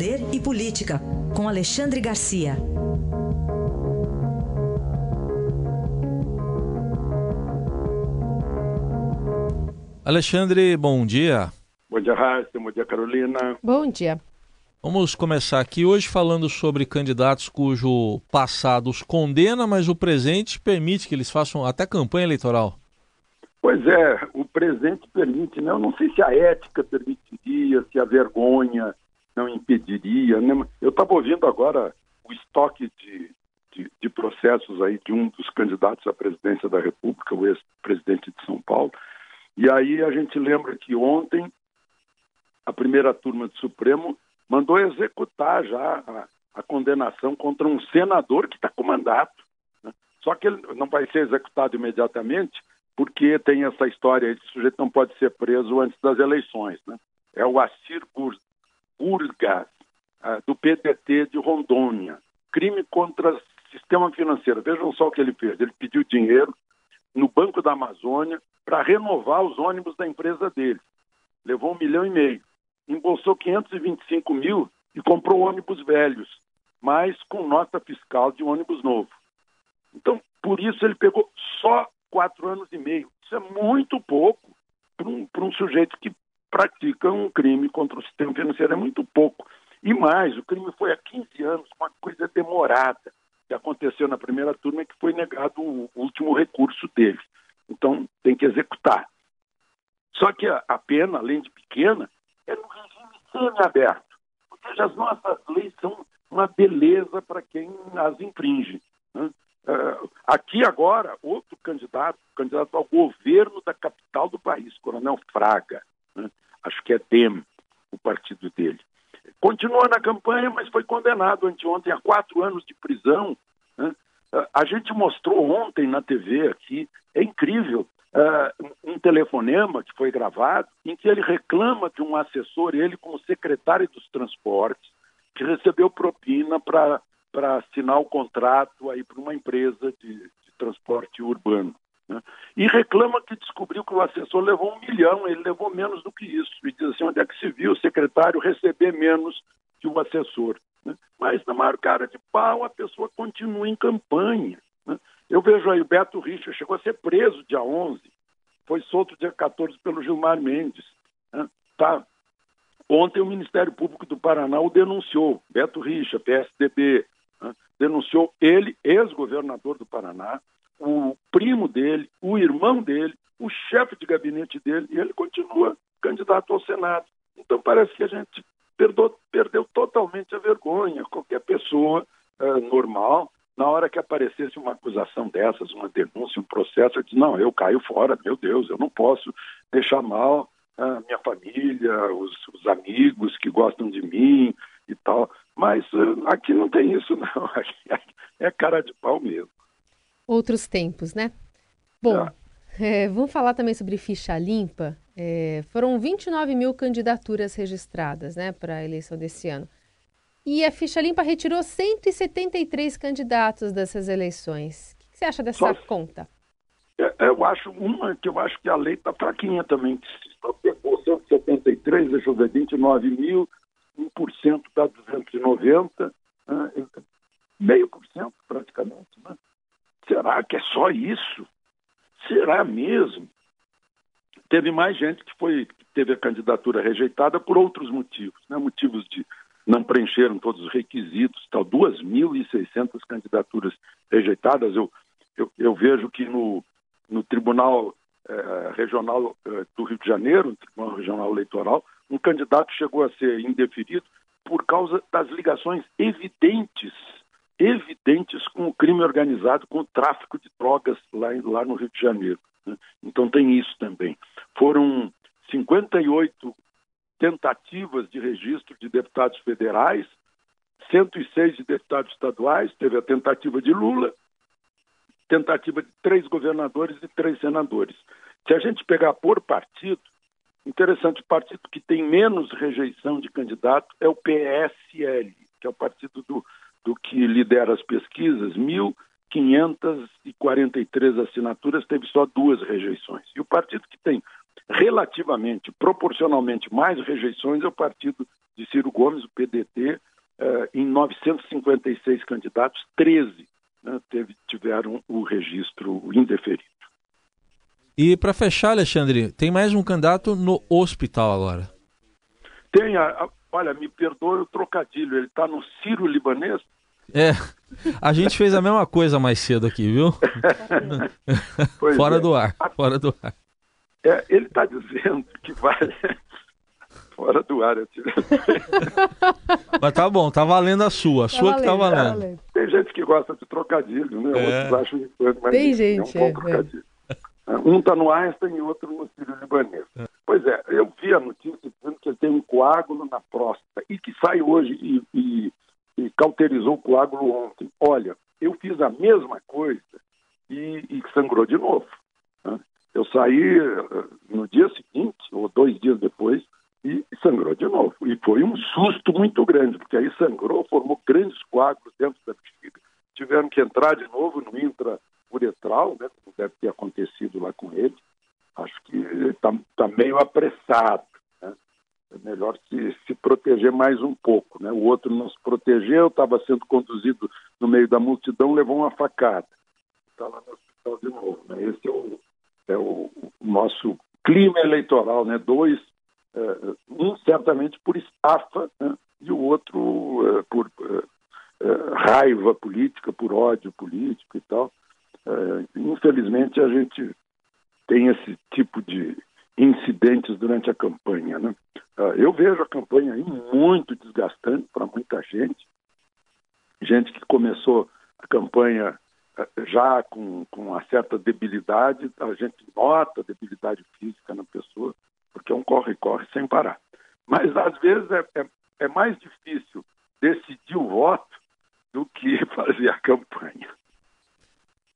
Poder e Política, com Alexandre Garcia. Alexandre, bom dia. Bom dia, Raíssa. Bom dia, Carolina. Bom dia. Vamos começar aqui hoje falando sobre candidatos cujo passado os condena, mas o presente permite que eles façam até campanha eleitoral. Pois é, o presente permite, né? Eu não sei se a ética permitiria, se a vergonha não impediria. Né? Eu estava ouvindo agora o estoque de, de, de, processos aí de um dos candidatos à presidência da República, o ex-presidente de São Paulo, e aí a gente lembra que ontem a primeira turma do Supremo mandou executar já a, a condenação contra um senador que está com mandato. Né? Só que ele não vai ser executado imediatamente, porque tem essa história de sujeito não pode ser preso antes das eleições. Né? É o Assir Burgas, uh, do PDT de Rondônia. Crime contra sistema financeiro. Vejam só o que ele fez. Ele pediu dinheiro no Banco da Amazônia para renovar os ônibus da empresa dele. Levou um milhão e meio. Embolsou 525 mil e comprou ônibus velhos, mas com nota fiscal de ônibus novo. Então, por isso ele pegou só quatro anos e meio. Isso é muito pouco para um, um sujeito que pratica um crime contra o sistema financeiro, é muito pouco. E mais, o crime foi há 15 anos, uma coisa demorada, que aconteceu na primeira turma, que foi negado o último recurso dele. Então, tem que executar. Só que a, a pena, além de pequena, é no regime semi-aberto. Ou seja, as nossas leis são uma beleza para quem as infringe. Né? Uh, aqui agora, outro candidato, candidato ao governo da capital do país, Coronel Fraga? Acho que é DEM, o partido dele. Continua na campanha, mas foi condenado anteontem a quatro anos de prisão. Né? A gente mostrou ontem na TV aqui, é incrível, uh, um telefonema que foi gravado, em que ele reclama de um assessor, ele como secretário dos transportes, que recebeu propina para para assinar o contrato aí para uma empresa de, de transporte urbano. Né? E reclama que descobriu que o assessor levou um milhão, ele levou menos do que isso. E diz assim, onde é que se viu o secretário receber menos que o assessor? Né? Mas, na maior cara de pau, a pessoa continua em campanha. Né? Eu vejo aí o Beto Richa, chegou a ser preso dia 11, foi solto dia 14 pelo Gilmar Mendes. Né? Tá. Ontem o Ministério Público do Paraná o denunciou, Beto Richa, PSDB, denunciou ele, ex-governador do Paraná, o primo dele, o irmão dele, o chefe de gabinete dele, e ele continua candidato ao Senado. Então parece que a gente perdeu, perdeu totalmente a vergonha. Qualquer pessoa uh, normal, na hora que aparecesse uma acusação dessas, uma denúncia, um processo, eu disse, não, eu caio fora, meu Deus, eu não posso deixar mal a minha família, os, os amigos que gostam de mim e tal. Mas uh, aqui não tem isso, não. Aqui é cara de pau mesmo. Outros tempos, né? Bom, é. É, vamos falar também sobre ficha limpa. É, foram 29 mil candidaturas registradas né, para a eleição desse ano. E a ficha limpa retirou 173 candidatos dessas eleições. O que você acha dessa só, conta? É, eu acho uma que eu acho que a lei está fraquinha também. Só pegou 173, deixa eu ver, 29 mil, 1% dá 290, né? meio por cento praticamente. Será que é só isso? Será mesmo? Teve mais gente que foi teve a candidatura rejeitada por outros motivos, né? motivos de não preencheram todos os requisitos, tal 2.600 candidaturas rejeitadas. Eu, eu, eu, vejo que no, no Tribunal eh, Regional eh, do Rio de Janeiro, no Tribunal Regional Eleitoral, um candidato chegou a ser indeferido por causa das ligações evidentes, evidentes com o crime organizado, com o tráfico de drogas lá, lá no Rio de Janeiro. Né? Então tem isso também. Foram 58 tentativas de registro de deputados federais, 106 de deputados estaduais, teve a tentativa de Lula, tentativa de três governadores e três senadores. Se a gente pegar por partido, Interessante, o partido que tem menos rejeição de candidato é o PSL, que é o partido do, do que lidera as pesquisas, 1.543 assinaturas, teve só duas rejeições. E o partido que tem relativamente, proporcionalmente mais rejeições é o partido de Ciro Gomes, o PDT, eh, em 956 candidatos, 13 né, teve, tiveram o registro indeferido. E para fechar, Alexandre, tem mais um candidato no hospital agora. Tem, a, a, olha, me perdoe o trocadilho, ele está no Ciro Libanês. É, a gente fez a mesma coisa mais cedo aqui, viu? fora é. do ar, fora do ar. É, ele está dizendo que vai fora do ar. Mas tá bom, tá valendo a sua. A tá sua valendo, que tá valendo. tá valendo. Tem gente que gosta de trocadilho, né? É. Outros acham importante, mas Tem gente, é um bom é, é. Um está no Einstein e outro no Sírio Libanês. É. Pois é, eu vi a notícia que tem um coágulo na próstata e que sai hoje e, e, e cauterizou o coágulo ontem. Olha, eu fiz a mesma coisa e, e sangrou de novo. Né? Eu saí eh, no dia seguinte, ou dois dias depois, e sangrou de novo. E foi um susto muito grande, porque aí sangrou, formou grandes coágulos dentro da bexiga. Tiveram que entrar de novo no intrauretral, né, como deve ter acontecido lá com ele. Acho que está tá meio apressado. É melhor se, se proteger mais um pouco. Né? O outro não se protegeu, estava sendo conduzido no meio da multidão, levou uma facada. Está lá no hospital de novo. Né? Esse é o, é o, nosso clima eleitoral, né? Dois uh, um certamente por estafa né, e o outro uh, por uh, raiva política, por ódio político e tal. infelizmente a gente tem esse tipo de incidentes durante a campanha. Vejo a campanha aí muito desgastante para muita gente, gente que começou a campanha já com, com uma certa debilidade, a gente nota debilidade física na pessoa, porque é um corre-corre sem parar. Mas, às vezes, é, é, é mais difícil decidir o voto do que fazer a campanha.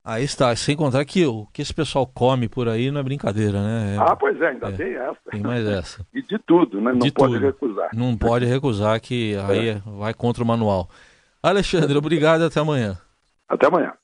Aí está, sem contar que o que esse pessoal come por aí não é brincadeira, né? É, ah, pois é, ainda é, tem essa. Tem mais essa. e de tudo, né? Não de pode tudo. recusar. Não pode recusar, que aí é. vai contra o manual. Alexandre, obrigado e até amanhã. Até amanhã.